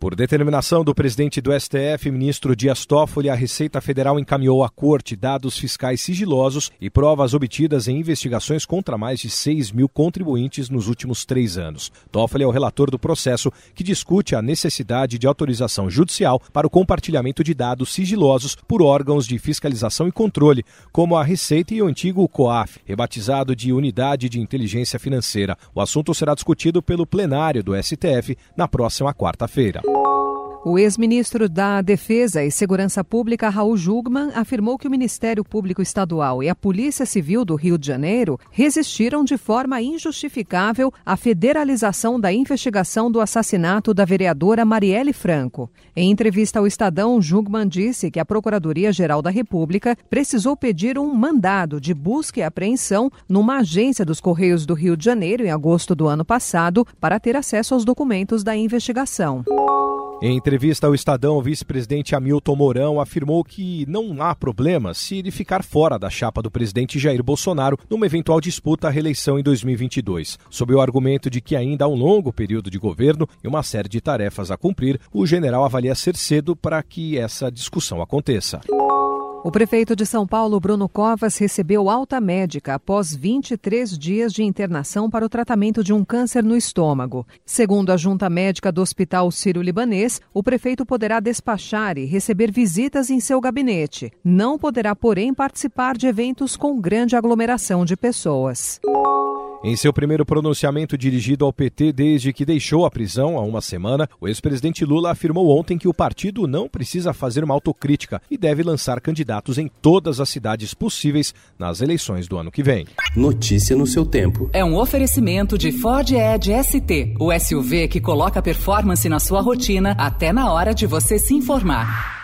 Por determinação do presidente do STF, ministro Dias Toffoli, a Receita Federal encaminhou à Corte dados fiscais sigilosos e provas obtidas em investigações contra mais de 6 mil contribuintes nos últimos três anos. Toffoli é o relator do processo que discute a necessidade de autorização judicial para o compartilhamento de dados sigilosos por órgãos de fiscalização e controle, como a Receita e o antigo COAF, rebatizado de Unidade de Inteligência Financeira. O assunto será discutido pelo plenário do STF na próxima quarta-feira. O ex-ministro da Defesa e Segurança Pública, Raul Jugman, afirmou que o Ministério Público Estadual e a Polícia Civil do Rio de Janeiro resistiram de forma injustificável à federalização da investigação do assassinato da vereadora Marielle Franco. Em entrevista ao Estadão, Jugman disse que a Procuradoria-Geral da República precisou pedir um mandado de busca e apreensão numa agência dos Correios do Rio de Janeiro em agosto do ano passado para ter acesso aos documentos da investigação. Em entrevista ao Estadão, o vice-presidente Hamilton Mourão afirmou que não há problema se ele ficar fora da chapa do presidente Jair Bolsonaro numa eventual disputa à reeleição em 2022. Sob o argumento de que ainda há um longo período de governo e uma série de tarefas a cumprir, o general avalia ser cedo para que essa discussão aconteça. O prefeito de São Paulo, Bruno Covas, recebeu alta médica após 23 dias de internação para o tratamento de um câncer no estômago. Segundo a junta médica do Hospital Sírio-Libanês, o prefeito poderá despachar e receber visitas em seu gabinete. Não poderá, porém, participar de eventos com grande aglomeração de pessoas. Em seu primeiro pronunciamento dirigido ao PT desde que deixou a prisão há uma semana, o ex-presidente Lula afirmou ontem que o partido não precisa fazer uma autocrítica e deve lançar candidatos em todas as cidades possíveis nas eleições do ano que vem. Notícia no seu tempo. É um oferecimento de Ford Edge ST, o SUV que coloca performance na sua rotina até na hora de você se informar.